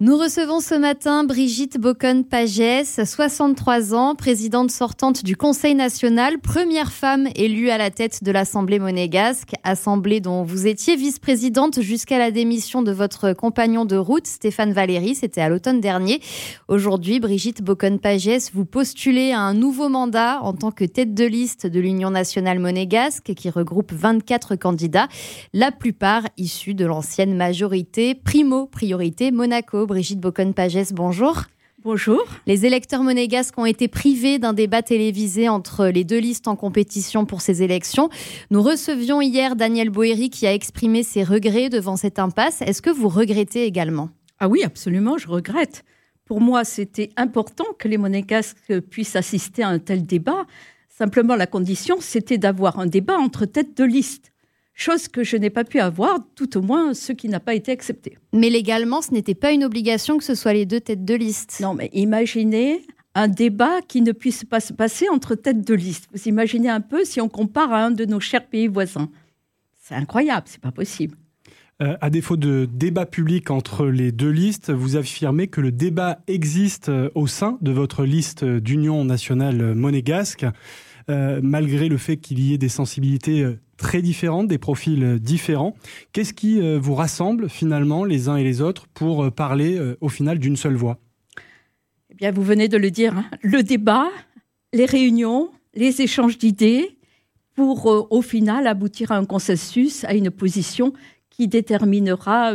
Nous recevons ce matin Brigitte Bocon-Pagès, 63 ans, présidente sortante du Conseil national, première femme élue à la tête de l'Assemblée monégasque, assemblée dont vous étiez vice-présidente jusqu'à la démission de votre compagnon de route, Stéphane Valéry, c'était à l'automne dernier. Aujourd'hui, Brigitte Bocon-Pagès, vous postulez à un nouveau mandat en tant que tête de liste de l'Union nationale monégasque qui regroupe 24 candidats, la plupart issus de l'ancienne majorité Primo Priorité Monaco. Brigitte Bocon-Pagès, bonjour. Bonjour. Les électeurs monégasques ont été privés d'un débat télévisé entre les deux listes en compétition pour ces élections. Nous recevions hier Daniel Boéry qui a exprimé ses regrets devant cette impasse. Est-ce que vous regrettez également? Ah oui, absolument, je regrette. Pour moi, c'était important que les monégasques puissent assister à un tel débat. Simplement, la condition, c'était d'avoir un débat entre têtes de liste chose que je n'ai pas pu avoir, tout au moins ce qui n'a pas été accepté. Mais légalement, ce n'était pas une obligation que ce soit les deux têtes de liste. Non, mais imaginez un débat qui ne puisse pas se passer entre têtes de liste. Vous imaginez un peu si on compare à un de nos chers pays voisins. C'est incroyable, c'est pas possible. Euh, à défaut de débat public entre les deux listes, vous affirmez que le débat existe euh, au sein de votre liste d'union nationale monégasque. Euh, malgré le fait qu'il y ait des sensibilités très différentes, des profils euh, différents. Qu'est-ce qui vous rassemble finalement les uns et les autres pour parler au final d'une seule voix? Eh bien, vous venez de le dire, hein. le débat, les réunions, les échanges d'idées pour au final aboutir à un consensus, à une position qui déterminera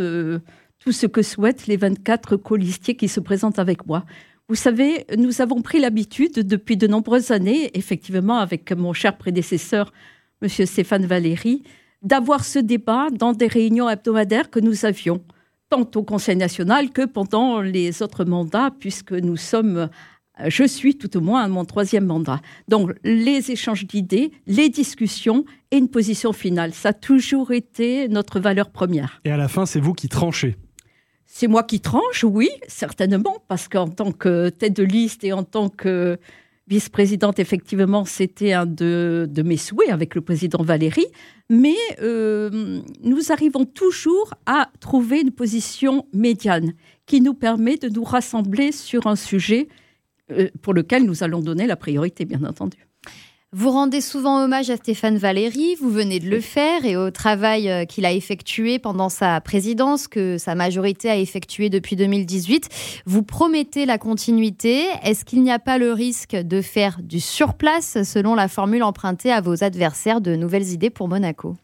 tout ce que souhaitent les 24 colistiers qui se présentent avec moi. Vous savez, nous avons pris l'habitude depuis de nombreuses années, effectivement avec mon cher prédécesseur, M. Stéphane Valéry, d'avoir ce débat dans des réunions hebdomadaires que nous avions, tant au Conseil national que pendant les autres mandats, puisque nous sommes, je suis tout au moins à mon troisième mandat. Donc les échanges d'idées, les discussions et une position finale, ça a toujours été notre valeur première. Et à la fin, c'est vous qui tranchez c'est moi qui tranche, oui, certainement, parce qu'en tant que tête de liste et en tant que vice-présidente, effectivement, c'était un de, mes souhaits avec le président Valéry. Mais euh, nous arrivons toujours à trouver une position médiane qui nous permet de nous rassembler sur un sujet euh, pour lequel nous allons donner la priorité, bien entendu. Vous rendez souvent hommage à Stéphane Valéry, vous venez de le faire, et au travail euh, qu'il a effectué pendant sa présidence, que sa majorité a effectué depuis 2018. Vous promettez la continuité. Est-ce qu'il n'y a pas le risque de faire du surplace, selon la formule empruntée à vos adversaires de nouvelles idées pour Monaco?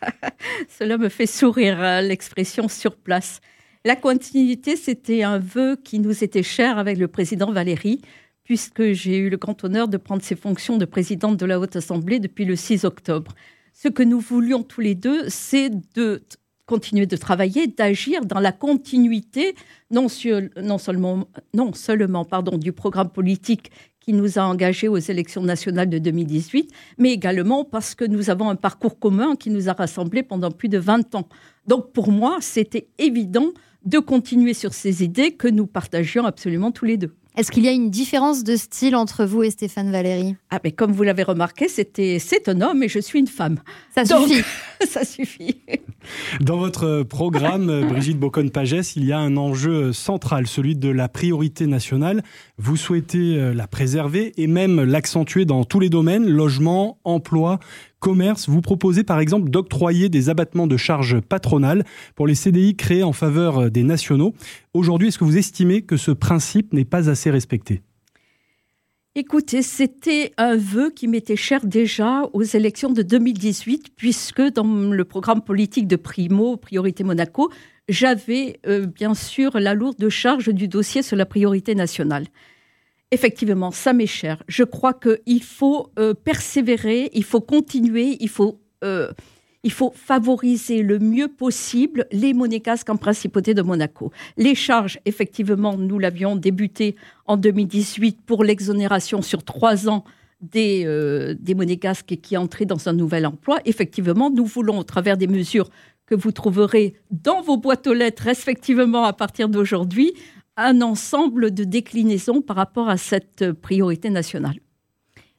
Cela me fait sourire, hein, l'expression surplace. La continuité, c'était un vœu qui nous était cher avec le président Valéry puisque j'ai eu le grand honneur de prendre ses fonctions de présidente de la Haute Assemblée depuis le 6 octobre. Ce que nous voulions tous les deux, c'est de continuer de travailler, d'agir dans la continuité, non, seulement, du programme politique qui nous a engagés aux élections nationales de 2018, mais également parce que nous avons un parcours commun qui nous a rassemblés pendant plus de 20 ans. Donc pour moi, c'était évident de continuer sur ces idées que nous partagions absolument tous les deux. Est-ce qu'il y a une différence de style entre vous et Stéphane Valéry? Ah, mais comme vous l'avez remarqué, c'était c'est un homme et je suis une femme. Ça suffit. ça suffit. Dans votre programme, Brigitte Bocon-Pagès, il y a un enjeu central, celui de la priorité nationale. Vous souhaitez euh, la préserver et même l'accentuer dans tous les domaines logement, emploi, commerce, vous proposez par exemple d'octroyer des abattements de charges patronales pour les CDI créés en faveur des nationaux. Aujourd'hui, est-ce que vous estimez que ce principe n'est pas assez respecté? Écoutez, c'était un vœu qui m'était cher déjà aux élections de 2018, puisque dans le programme politique de Primo, Priorité Monaco, j'avais euh, bien sûr la lourde charge du dossier sur la priorité nationale. Effectivement, ça m'est cher. Je crois qu'il faut euh, persévérer, il faut continuer, il faut, euh, il faut favoriser le mieux possible les monégasques en principauté de Monaco. Les charges, effectivement, nous l'avions débuté en 2018 pour l'exonération sur trois ans des, euh, des monégasques qui entraient dans un nouvel emploi. Effectivement, nous voulons, au travers des mesures que vous trouverez dans vos boîtes aux lettres, respectivement à partir d'aujourd'hui, un ensemble de déclinaisons par rapport à cette priorité nationale.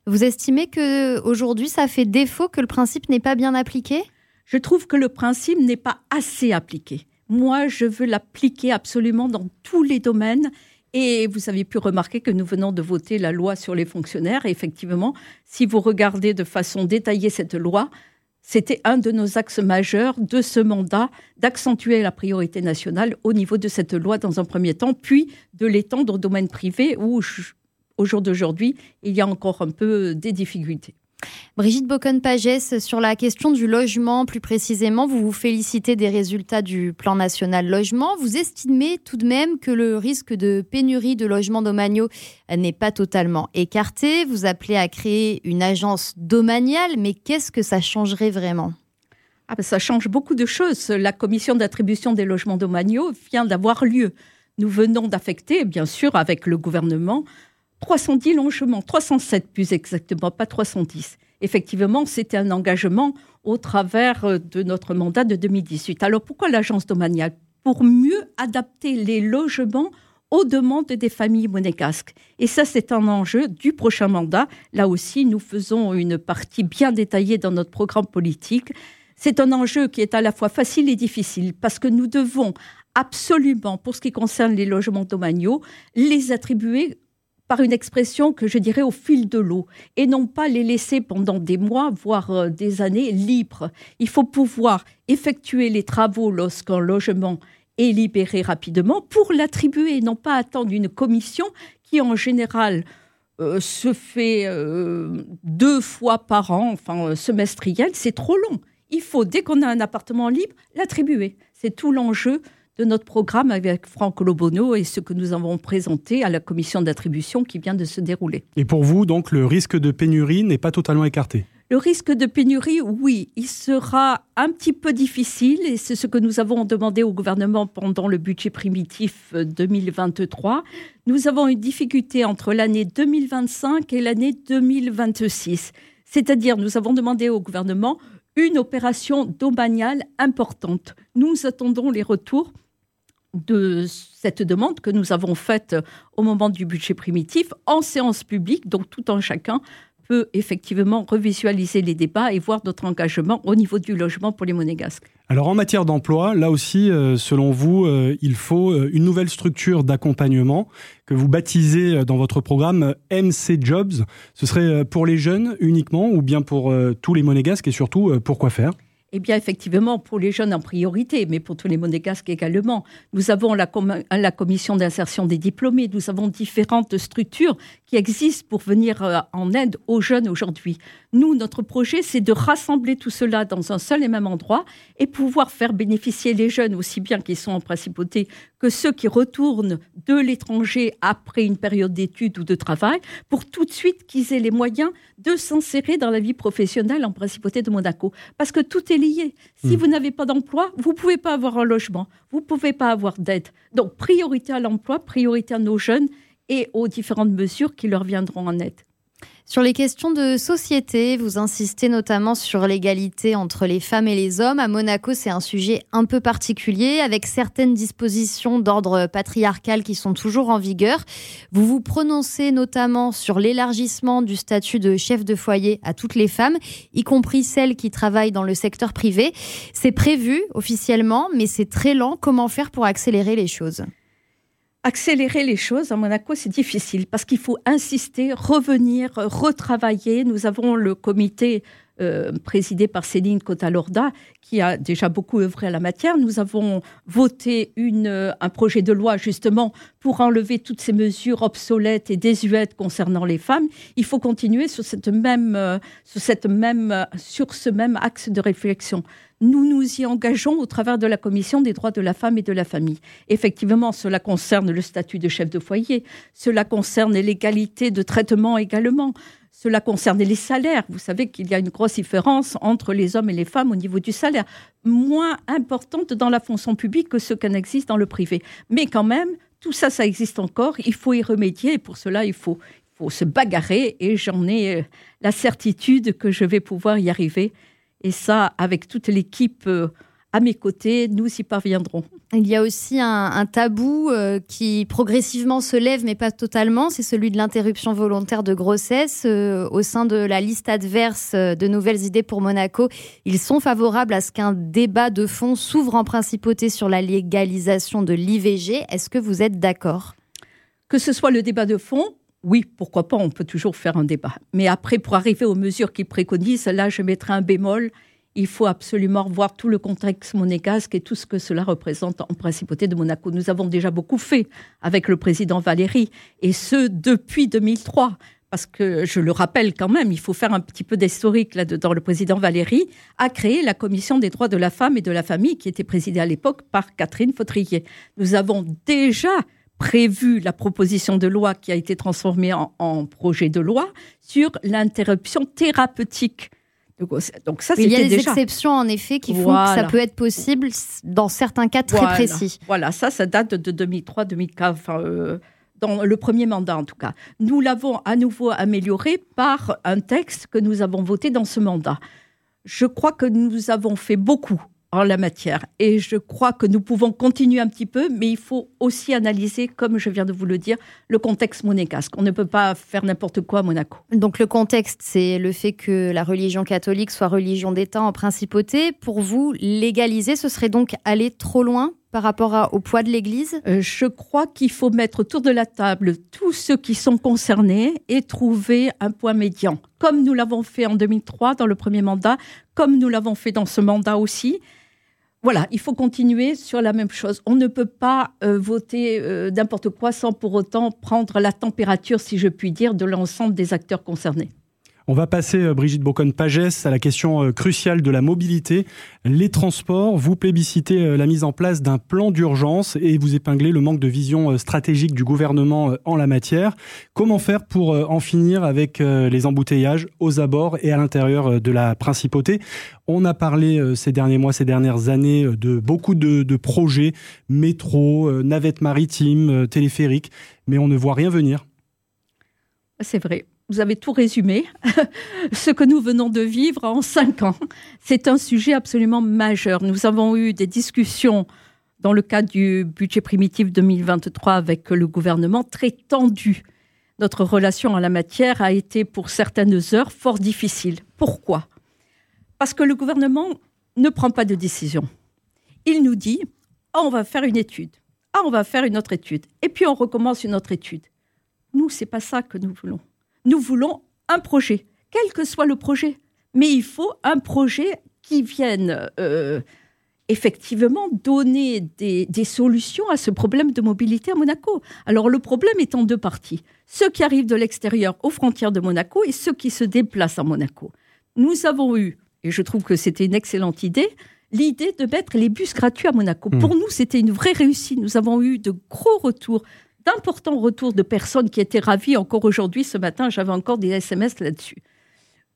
Vous estimez que aujourd'hui ça fait défaut que le principe n'est pas bien appliqué? Je trouve que le principe n'est pas assez appliqué. Moi, je veux l'appliquer absolument dans tous les domaines. Et vous avez pu remarquer que nous venons de voter la loi sur les fonctionnaires. Et effectivement, si vous regardez de façon détaillée cette loi, c'était un de nos axes majeurs de ce mandat d'accentuer la priorité nationale au niveau de cette loi dans un premier temps, puis de l'étendre au domaine privé où, au jour d'aujourd'hui, il y a encore un peu des difficultés. Brigitte Bocon-Pagès, sur la question du logement, plus précisément, vous vous félicitez des résultats du plan national logement. Vous estimez tout de même que le risque de pénurie de logements domaniaux n'est pas totalement écarté. Vous appelez à créer une agence domaniale, mais qu'est-ce que ça changerait vraiment? Ah ben, Ça change beaucoup de choses. La commission d'attribution des logements domaniaux vient d'avoir lieu. Nous venons d'affecter, bien sûr, avec le gouvernement, 310 logements, 307 plus exactement, pas 310. Effectivement, c'était un engagement au travers euh, de notre mandat de 2018. Alors pourquoi l'agence domaniale? Pour mieux adapter les logements aux demandes des familles monégasques. Et ça, c'est un enjeu du prochain mandat. Là aussi, nous faisons une partie bien détaillée dans notre programme politique. C'est un enjeu qui est à la fois facile et difficile parce que nous devons absolument, pour ce qui concerne les logements domaniaux, les attribuer par une expression que je dirais au fil de l'eau, et non pas les laisser pendant des mois, voire euh, des années libres. Il faut pouvoir effectuer les travaux lorsqu'un logement est libéré rapidement pour l'attribuer, et non pas attendre une commission qui en général euh, se fait euh, deux fois par an, enfin semestriel, c'est trop long. Il faut, dès qu'on a un appartement libre, l'attribuer. C'est tout l'enjeu de notre programme avec Franck Lobono et ce que nous avons présenté à la commission d'attribution qui vient de se dérouler. Et pour vous, donc, le risque de pénurie n'est pas totalement écarté? Le risque de pénurie, oui, il sera un petit peu difficile et c'est ce que nous avons demandé au gouvernement pendant le budget primitif 2023. Euh, nous avons une difficulté entre l'année 2025 et l'année 2026. C'est-à-dire, nous avons demandé au gouvernement une opération domaniale importante. Nous attendons les retours de cette demande que nous avons faite au moment du budget primitif en séance publique, donc tout en chacun peut effectivement revisualiser les débats et voir notre engagement au niveau du logement pour les monégasques. Alors en matière d'emploi, là aussi, euh, selon vous, euh, il faut euh, une nouvelle structure d'accompagnement que vous baptisez dans votre programme MC Jobs. Ce serait pour les jeunes uniquement ou bien pour tous les monégasques et surtout pour quoi faire? Eh bien, effectivement, pour les jeunes en priorité, mais pour tous les monégasques également. Nous avons la, la commission d'insertion des diplômés, nous avons différentes structures qui existent pour venir euh, en aide aux jeunes aujourd'hui. Nous, notre projet, c'est de rassembler tout cela dans un seul et même endroit et pouvoir faire bénéficier les jeunes, aussi bien qu'ils sont en principauté que ceux qui retournent de l'étranger après une période d'études ou de travail, pour tout de suite qu'ils aient les moyens de s'insérer dans la vie professionnelle en principauté de Monaco. Parce que tout est lié. Si hmm. vous n'avez pas d'emploi, vous ne pouvez pas avoir un logement, vous ne pouvez pas avoir d'aide. Donc, priorité à l'emploi, priorité à nos jeunes et aux différentes mesures qui leur viendront en aide. Sur les questions de société, vous insistez notamment sur l'égalité entre les femmes et les hommes. À Monaco, c'est un sujet un peu particulier, avec certaines dispositions d'ordre patriarcal qui sont toujours en vigueur. Vous vous prononcez notamment sur l'élargissement du statut de chef de foyer à toutes les femmes, y compris celles qui travaillent dans le secteur privé. C'est prévu officiellement, mais c'est très lent. Comment faire pour accélérer les choses? Accélérer les choses à Monaco, c'est difficile parce qu'il faut insister, revenir, retravailler. Nous avons le comité euh, présidé par Céline Cotalorda, qui a déjà beaucoup œuvré à la matière. Nous avons voté euh, un projet de loi justement pour enlever toutes ces mesures obsolètes et désuètes concernant les femmes. Il faut continuer sur, cette même, euh, sur ce même axe de réflexion nous nous y engageons au travers de la Commission des droits de la femme et de la famille. Effectivement, cela concerne le statut de chef de foyer, cela concerne l'égalité de traitement également, cela concerne les salaires. Vous savez qu'il y a une grosse différence entre les hommes et les femmes au niveau du salaire, moins importante dans la fonction publique que ce qu'elle existe dans le privé. Mais quand même, tout ça, ça existe encore. Il faut y remédier pour cela, il faut, il faut se bagarrer et j'en ai euh, la certitude que je vais pouvoir y arriver et ça avec toute l'équipe euh, à mes côtés, nous y parviendrons. Il y a aussi un, tabou euh, qui progressivement se lève, mais pas totalement, c'est celui de l'interruption volontaire de grossesse. Euh, au sein de la liste adverse euh, de nouvelles idées pour Monaco, ils sont favorables à ce qu'un débat de fond s'ouvre en principauté sur la légalisation de l'IVG. Est-ce que vous êtes d'accord? Que ce soit le débat de fond, oui, pourquoi pas, on peut toujours faire un débat. Mais après, pour arriver aux mesures qu'ils préconisent, là, je mettrai un bémol il faut absolument revoir tout le contexte monégasque et tout ce que cela représente en principauté de Monaco. Nous avons déjà beaucoup fait avec le président Valéry, et ce depuis 2003. Parce que je le rappelle quand même, il faut faire un petit peu d'historique là-dedans. Le président Valéry a créé la commission des droits de la femme et de la famille qui était présidée à l'époque par Catherine Fautrier. Nous avons déjà prévu la proposition de loi qui a été transformée en projet de loi sur l'interruption thérapeutique donc, ça, Il y a des exceptions en effet qui font que ça peut être possible dans certains cas très précis. Voilà, ça, ça date de 2003-2004, euh, dans le premier mandat en tout cas. Nous l'avons à nouveau amélioré par un texte que nous avons voté dans ce mandat. Je crois que nous avons fait beaucoup en la matière. Et je crois que nous pouvons continuer un petit peu, mais il faut aussi analyser, comme je viens de vous le dire, le contexte monégasque. On ne peut pas faire n'importe quoi à Monaco. Donc le contexte, c'est le fait que la religion catholique soit religion d'État en principauté. Pour vous, légaliser, ce serait donc aller trop loin par rapport au poids de l'Église? Euh, Je crois qu'il faut mettre autour de la table tous ceux qui sont concernés et trouver un point médian, comme nous l'avons fait en 2003 dans le premier mandat, comme nous l'avons fait dans ce mandat aussi voilà, il faut continuer sur la même chose. On ne peut pas euh, voter euh, n'importe quoi sans pour autant prendre la température, si je puis dire, de l'ensemble des acteurs concernés. On va passer, euh, Brigitte Bocon-Pagès, à la question euh, cruciale de la mobilité. Les transports, vous plébiscitez euh, la mise en place d'un plan d'urgence et vous épinglez le manque de vision stratégique du gouvernement en la matière. Comment faire pour en finir avec les embouteillages aux abords et à l'intérieur de la principauté? On a parlé ces derniers mois, ces dernières années de beaucoup de, de projets, métro, navettes maritimes, téléphériques, mais on ne voit rien venir. C'est vrai vous avez tout résumé, ce que nous venons de vivre en cinq ans. C'est un sujet absolument majeur. Nous avons eu des discussions dans le cadre du budget primitif 2023 avec le gouvernement très tendu. Notre relation en la matière a été pour certaines heures fort difficile. Pourquoi? Parce que le gouvernement ne prend pas de décision. Il nous dit ah, on va faire une étude. Ah, on va faire une autre étude. Et puis on recommence une autre étude. Nous, c'est pas ça que nous voulons. Nous voulons un projet, quel que soit le projet. Mais il faut un projet qui vienne euh, effectivement donner des, solutions à ce problème de mobilité à Monaco. Alors le problème est en deux parties. Ceux qui arrivent de l'extérieur aux frontières de Monaco et ceux qui se déplacent à Monaco. Nous avons eu, et je trouve que c'était une excellente idée, l'idée de mettre les bus gratuits à Monaco. Mmh. Pour nous, c'était une vraie réussite. Nous avons eu de gros retours d'importants retours de personnes qui étaient ravies. Encore aujourd'hui, ce matin, j'avais encore des SMS là-dessus.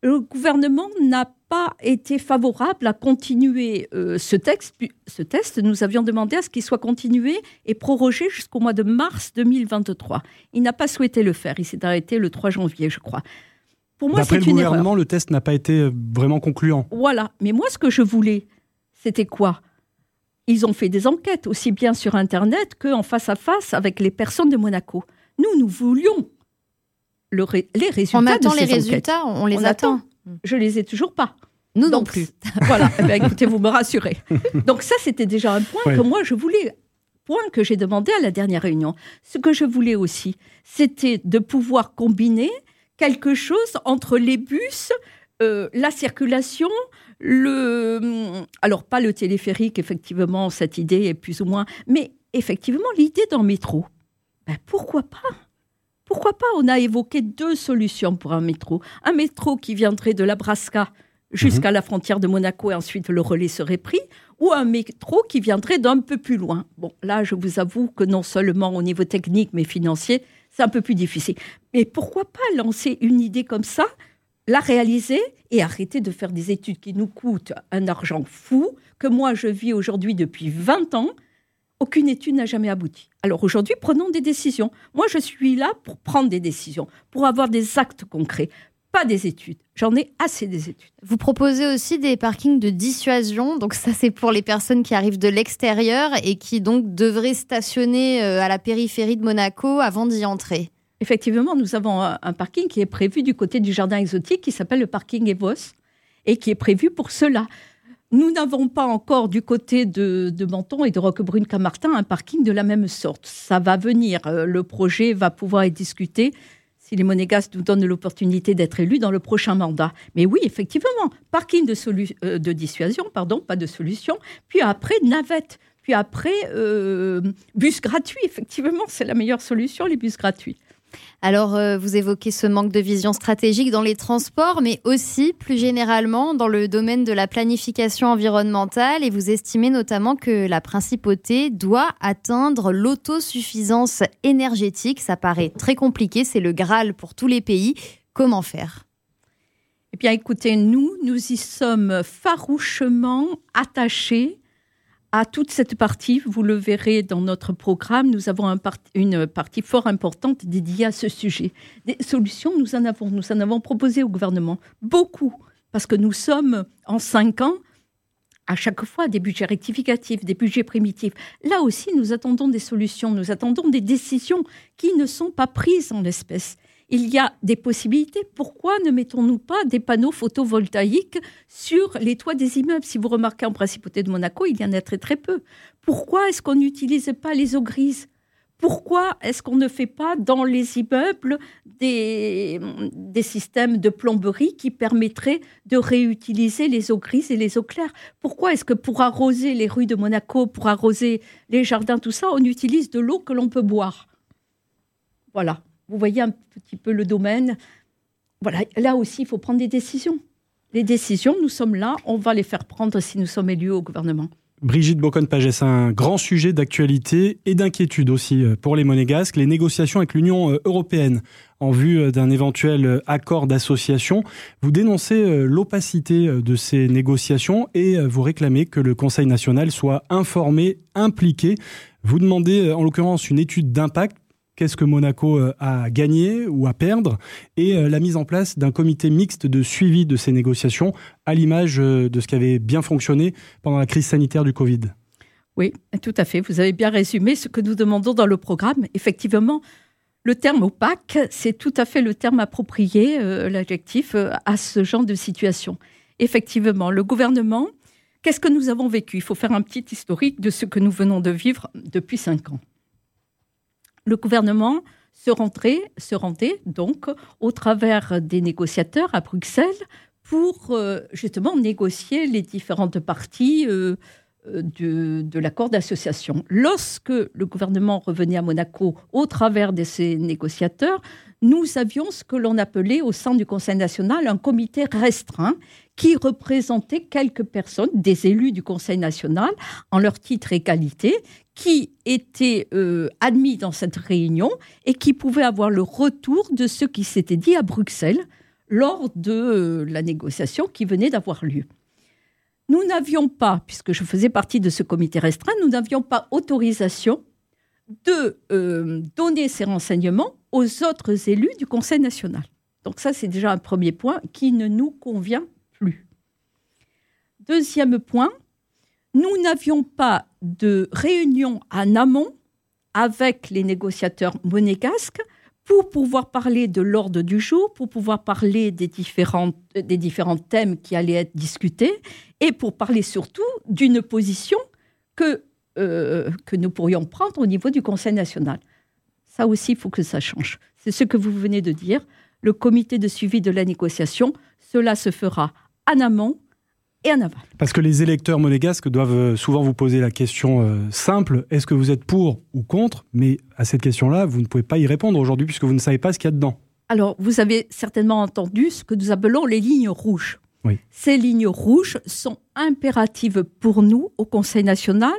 Le gouvernement n'a pas été favorable à continuer euh, ce, texte, ce test. Nous avions demandé à ce qu'il soit continué et prorogé jusqu'au mois de mars 2023. Il n'a pas souhaité le faire. Il s'est arrêté le 3 janvier, je crois. Pour moi, c'est le gouvernement, le test n'a pas été euh, vraiment concluant. Voilà. Mais moi, ce que je voulais, c'était quoi? Ils ont fait des enquêtes aussi bien sur Internet qu'en face à face avec les personnes de Monaco. Nous, nous voulions les résultats. On attend les résultats, on les attend. Je les ai toujours pas. Nous non plus. voilà, eh écoutez, vous me rassurez. Donc ça, c'était déjà un point que moi, je voulais, point que j'ai demandé à la dernière réunion. Ce que je voulais aussi, c'était de pouvoir combiner quelque chose entre les bus, euh, la circulation, le, alors pas le téléphérique, effectivement, cette idée est plus ou moins, mais effectivement l'idée le métro. Ben pourquoi pas? Pourquoi pas? On a évoqué deux solutions pour un métro. Un métro qui viendrait de la Brasca jusqu'à mhm. la frontière de Monaco et ensuite le relais serait pris, ou un métro qui viendrait d'un peu plus loin. Bon, là, je vous avoue que non seulement au niveau technique, mais financier, c'est un peu plus difficile. Mais pourquoi pas lancer une idée comme ça la réaliser et arrêter de faire des études qui nous coûtent un argent fou, que moi je vis aujourd'hui depuis 20 ans. Aucune étude n'a jamais abouti. Alors aujourd'hui, prenons des décisions. Moi, je suis là pour prendre des décisions, pour avoir des actes concrets, pas des études. J'en ai assez des études. Vous proposez aussi des parkings de dissuasion. Donc ça, c'est pour les personnes qui arrivent de l'extérieur et qui donc devraient stationner euh, à la périphérie de Monaco avant d'y entrer. Effectivement, nous avons un parking qui est prévu du côté du jardin exotique qui s'appelle le parking Evos et qui est prévu pour cela. Nous n'avons pas encore du côté de, Menton et de Roquebrune-Camartin un parking de la même sorte. Ça va venir. Euh, le projet va pouvoir être discuté si les monégasques nous donnent l'opportunité d'être élus dans le prochain mandat. Mais oui, effectivement, parking de, euh, de dissuasion, pardon, pas de solution. Puis après, navette. Puis après, euh, bus gratuit. Effectivement, c'est la meilleure solution, les bus gratuits. Alors, euh, vous évoquez ce manque de vision stratégique dans les transports, mais aussi plus généralement dans le domaine de la planification environnementale, et vous estimez notamment que la principauté doit atteindre l'autosuffisance énergétique. Ça paraît très compliqué, c'est le Graal pour tous les pays. Comment faire? Eh bien, écoutez, nous, nous y sommes farouchement attachés à toute cette partie, vous le verrez dans notre programme, nous avons une partie fort importante dédiée à ce sujet. Des solutions, nous en avons, nous en avons proposé au gouvernement beaucoup, parce que nous sommes en cinq ans à chaque fois des budgets rectificatifs, des budgets primitifs. Là aussi, nous attendons des solutions, nous attendons des décisions qui ne sont pas prises en l'espèce il y a des possibilités. Pourquoi ne mettons-nous pas des panneaux photovoltaïques sur les toits des immeubles? Si vous remarquez en principauté de Monaco, il y en a très très peu. Pourquoi est-ce qu'on n'utilise pas les eaux grises? Pourquoi est-ce qu'on ne fait pas dans les immeubles des, des, systèmes de plomberie qui permettraient de réutiliser les eaux grises et les eaux claires? Pourquoi est-ce que pour arroser les rues de Monaco, pour arroser les jardins, tout ça, on utilise de l'eau que l'on peut boire? Voilà. Vous voyez un petit peu le domaine. Voilà, là aussi, il faut prendre des décisions. Les décisions, nous sommes là, on va les faire prendre si nous sommes élus au gouvernement. Brigitte Bocon-Pagès, un grand sujet d'actualité et d'inquiétude aussi euh, pour les monégasques, les négociations avec l'Union euh, européenne en vue euh, d'un éventuel accord d'association. Vous dénoncez l'opacité de ces négociations et vous réclamez que le Conseil national soit informé, impliqué. Vous demandez en l'occurrence une étude d'impact qu'est-ce que Monaco euh, a gagné ou à perdre, et euh, la mise en place d'un comité mixte de suivi de ces négociations, à l'image euh, de ce qui avait bien fonctionné pendant la crise sanitaire du Covid. Oui, tout à fait. Vous avez bien résumé ce que nous demandons dans le programme. Effectivement, le terme opaque, c'est tout à fait le terme approprié, l'adjectif, à ce genre de situation. Effectivement, le gouvernement, qu'est-ce que nous avons vécu? Il faut faire un petit historique de ce que nous venons de vivre depuis cinq ans le gouvernement se, rendait donc au travers des négociateurs à Bruxelles pour euh, justement négocier les différentes parties euh, euh, de, l'accord d'association. Lorsque le gouvernement revenait à Monaco au travers de ces négociateurs, nous avions ce que l'on appelait au sein du Conseil national un comité restreint qui représentait quelques personnes, des élus du Conseil national, en leur titre et qualité, qui étaient euh, admis dans cette réunion et qui pouvaient avoir le retour de ce qui s'était dit à Bruxelles lors de euh, la négociation qui venait d'avoir lieu. Nous n'avions pas, puisque je faisais partie de ce comité restreint, nous n'avions pas autorisation de euh, donner ces renseignements aux autres élus du Conseil national. Donc ça, c'est déjà un premier point qui ne nous convient plus. Deuxième point, nous n'avions pas de réunion en amont avec les négociateurs monégasques pour pouvoir parler de l'ordre du jour, pour pouvoir parler des différents, thèmes qui allaient être discutés et pour parler surtout d'une position que, euh, que nous pourrions prendre au niveau du Conseil national. Ça aussi, il faut que ça change. C'est ce que vous venez de dire. Le comité de suivi de la négociation, cela se fera en amont et en aval. Parce que les électeurs monégasques doivent euh, souvent vous poser la question euh, simple est-ce que vous êtes pour ou contre? Mais à cette question-là, vous ne pouvez pas y répondre aujourd'hui puisque vous ne savez pas ce qu'il y a dedans. Alors, vous avez certainement entendu ce que nous appelons les lignes rouges. Oui. Ces lignes rouges sont impératives pour nous au Conseil national.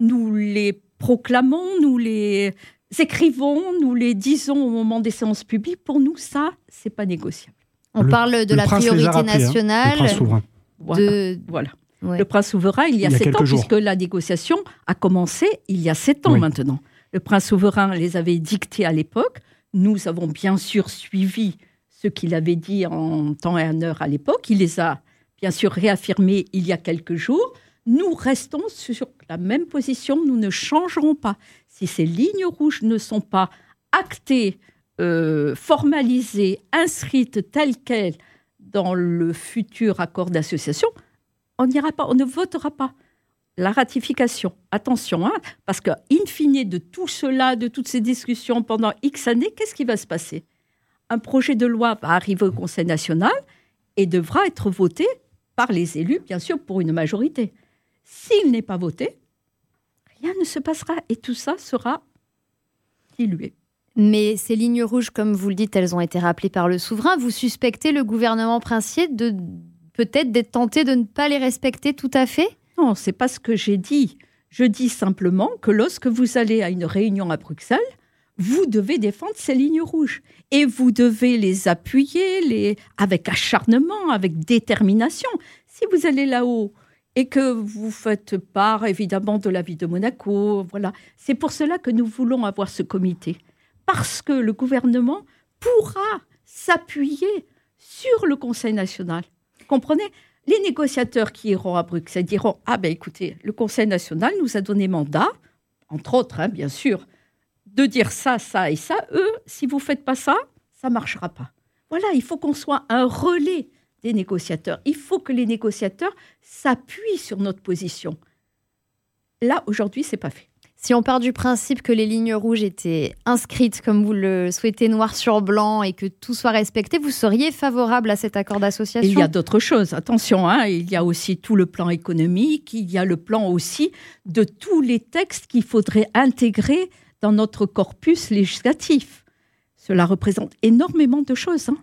Nous les proclamons, nous les écrivons, nous les disons au moment des séances publiques. Pour nous, ça, c'est pas négociable. On parle de la priorité hein, nationale. Voilà. Le prince souverain, il y a, sept ans, puisque la négociation a commencé il y a sept ans maintenant. Le prince souverain les avait dictés à l'époque. Nous avons bien sûr suivi ce qu'il avait dit en temps et en heure à l'époque. Il les a bien sûr réaffirmés il y a quelques jours. Nous restons sur la même position, nous ne changerons pas. Si ces lignes rouges ne sont pas actées, euh, formalisées, inscrites telles quelles dans le futur accord d'association, on n'ira pas, on ne votera pas la ratification. Attention, hein, parce que in fine de tout cela, de toutes ces discussions pendant X années, qu'est-ce qui va se passer? Un projet de loi va arriver au Conseil national et devra être voté par les élus, bien sûr, pour une majorité. S'il n'est pas voté, rien ne se passera et tout ça sera dilué. Mais ces lignes rouges, comme vous le dites, elles ont été rappelées par le souverain. Vous suspectez le gouvernement princier de peut-être d'être tenté de ne pas les respecter tout à fait? Non, c'est pas ce que j'ai dit. Je dis simplement que lorsque vous allez à une réunion à Bruxelles, vous devez défendre ces lignes rouges et vous devez les appuyer les... avec acharnement, avec détermination. Si vous allez là-haut et que vous faites part évidemment de la vie de Monaco, voilà, c'est pour cela que nous voulons avoir ce comité parce que le gouvernement pourra s'appuyer sur le Conseil national. Comprenez? Les négociateurs qui iront à Bruxelles diront Ah ben écoutez, le Conseil national nous a donné mandat, entre autres, hein, bien sûr, de dire ça, ça et ça. Eux, si vous ne faites pas ça, ça marchera pas. Voilà, il faut qu'on soit un relais des négociateurs. Il faut que les négociateurs s'appuient sur notre position. Là, aujourd'hui, c'est pas fait. Si on part du principe que les lignes rouges étaient inscrites comme vous le souhaitez noir sur blanc et que tout soit respecté, vous seriez favorable à cet accord d'association? Il y a d'autres choses. Attention, hein, il y a aussi tout le plan économique, il y a le plan aussi de tous les textes qu'il faudrait intégrer dans notre corpus législatif. Cela représente énormément de choses. Hein.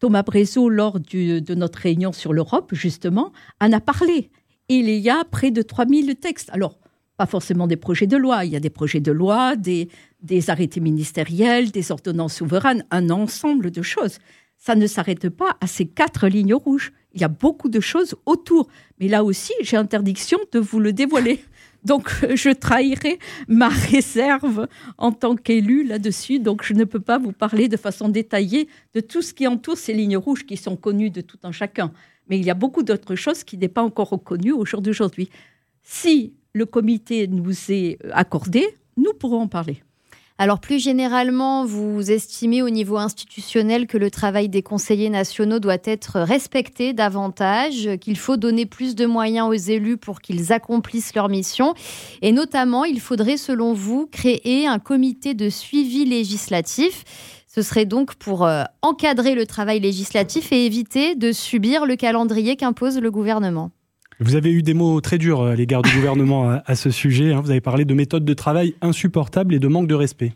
Thomas Brezo, lors de notre réunion sur l'Europe, justement, en a parlé. Il y a près de 3000 textes. Alors, pas forcément des projets de loi. Il y a des projets de loi, des, des arrêtés ministériels, des ordonnances souveraines, un ensemble de choses. Ça ne s'arrête pas à ces quatre lignes rouges. Il y a beaucoup de choses autour. Mais là aussi, j'ai interdiction de vous le dévoiler. Donc, je trahirai ma réserve en tant qu'élu là-dessus. Donc, je ne peux pas vous parler de façon détaillée de tout ce qui entoure ces lignes rouges qui sont connues de tout un chacun. Mais il y a beaucoup d'autres choses qui n'est pas encore reconnues au jour d'aujourd'hui. Si le comité nous est accordé, nous pourrons en parler. Alors plus généralement, vous estimez au niveau institutionnel que le travail des conseillers nationaux doit être respecté davantage, qu'il faut donner plus de moyens aux élus pour qu'ils accomplissent leur mission. Et notamment, il faudrait, selon vous, créer un comité de suivi législatif. Ce serait donc pour euh, encadrer le travail législatif et éviter de subir le calendrier qu'impose le gouvernement. Vous avez eu des mots très durs à l'égard du gouvernement à, ce sujet. Hein. Vous avez parlé de méthodes de travail insupportables et de manque de respect.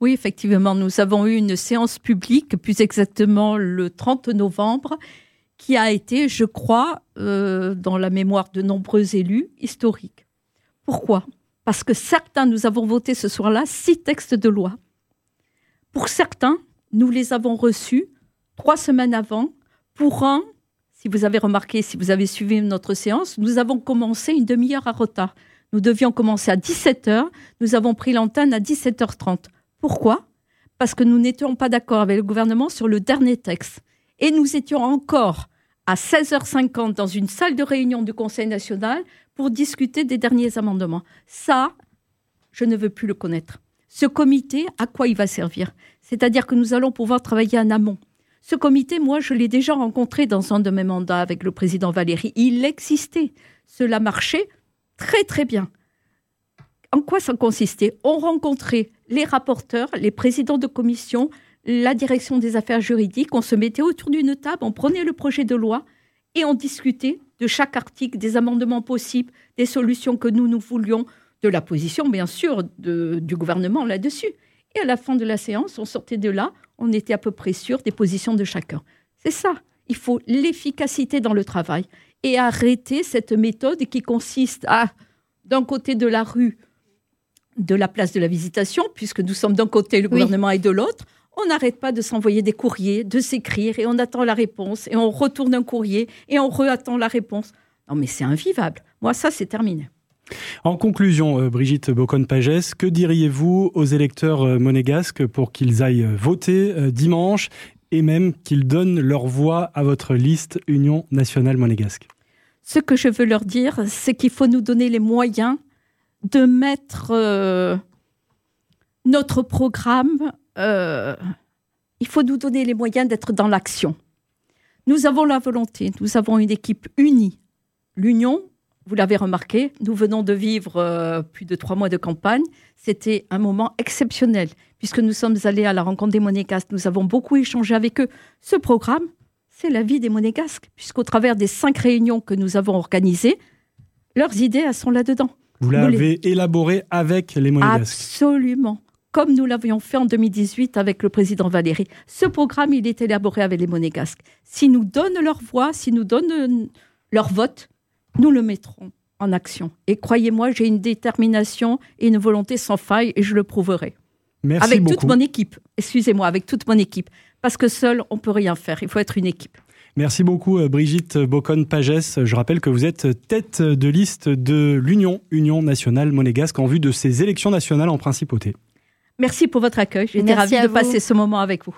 Oui, effectivement, nous avons eu une séance publique, plus exactement le 30 novembre, qui a été, je crois, euh, dans la mémoire de nombreux élus, historique. Pourquoi? Parce que certains, nous avons voté ce soir-là six textes de loi. Pour certains, nous les avons reçus trois semaines avant. Pour un, si vous avez remarqué, si vous avez suivi notre séance, nous avons commencé une demi-heure à retard. Nous devions commencer à 17h, nous avons pris l'antenne à 17h30. Pourquoi? Parce que nous n'étions pas d'accord avec le gouvernement sur le dernier texte. Et nous étions encore à 16h50 dans une salle de réunion du Conseil national pour discuter des derniers amendements. Ça, je ne veux plus le connaître. Ce comité, à quoi il va servir? C'est-à-dire que nous allons pouvoir travailler en amont. Ce comité, moi, je l'ai déjà rencontré dans un de mes mandats avec le président Valéry. Il existait. Cela marchait très, très bien. En quoi ça consistait? On rencontrait les rapporteurs, les présidents de commission, la direction des affaires juridiques, on se mettait autour d'une table, on prenait le projet de loi et on discutait de chaque article, des amendements possibles, des solutions que nous, nous voulions, de la position, bien sûr, du gouvernement là-dessus. Et à la fin de la séance, on sortait de là, on était à peu près sûr des positions de chacun. C'est ça. Il faut l'efficacité dans le travail et arrêter cette méthode qui consiste à, d'un côté de la rue, de la place de la visitation, puisque nous sommes d'un côté, le gouvernement et de l'autre, on n'arrête pas de s'envoyer des courriers, de s'écrire, et on attend la réponse, et on retourne un courrier, et on re-attend la réponse. Non, mais c'est invivable. Moi, ça, c'est terminé. En conclusion, euh, Brigitte Bocon-Pagès, que diriez-vous aux électeurs euh, monégasques pour qu'ils aillent euh, voter dimanche et même qu'ils donnent leur voix à votre liste Union nationale monégasque? Ce que je veux leur dire, c'est qu'il faut nous donner les moyens de mettre notre programme, il faut nous donner les moyens d'être dans l'action. Nous avons la volonté, nous avons une équipe unie. L'Union, vous l'avez remarqué, nous venons de vivre euh, plus de trois mois de campagne. C'était un moment exceptionnel, puisque nous sommes allés à la rencontre des monégasques, nous avons beaucoup échangé avec eux. Ce programme, c'est la vie des monégasques, puisqu'au travers des cinq réunions que nous avons organisées, leurs idées, elles sont là-dedans. Vous l'avez élaboré avec les monégasques Absolument comme nous l'avions fait en 2018 avec le président Valéry. Ce programme, il est élaboré avec les monégasques. S'ils nous donnent leur voix, s'ils nous donnent leur vote, nous le mettrons en action. Et croyez-moi, j'ai une détermination et une volonté sans faille et je le prouverai. Merci avec toute mon équipe. Excusez-moi, avec toute mon équipe. Parce que seul, on peut rien faire. Il faut être une équipe. Merci beaucoup euh, Brigitte Bocon-Pagès. Je rappelle que vous êtes tête de liste de l'Union, Union nationale monégasque, en vue de ces élections nationales en principauté. Merci pour votre accueil. J'étais ravie de passer ce moment avec vous.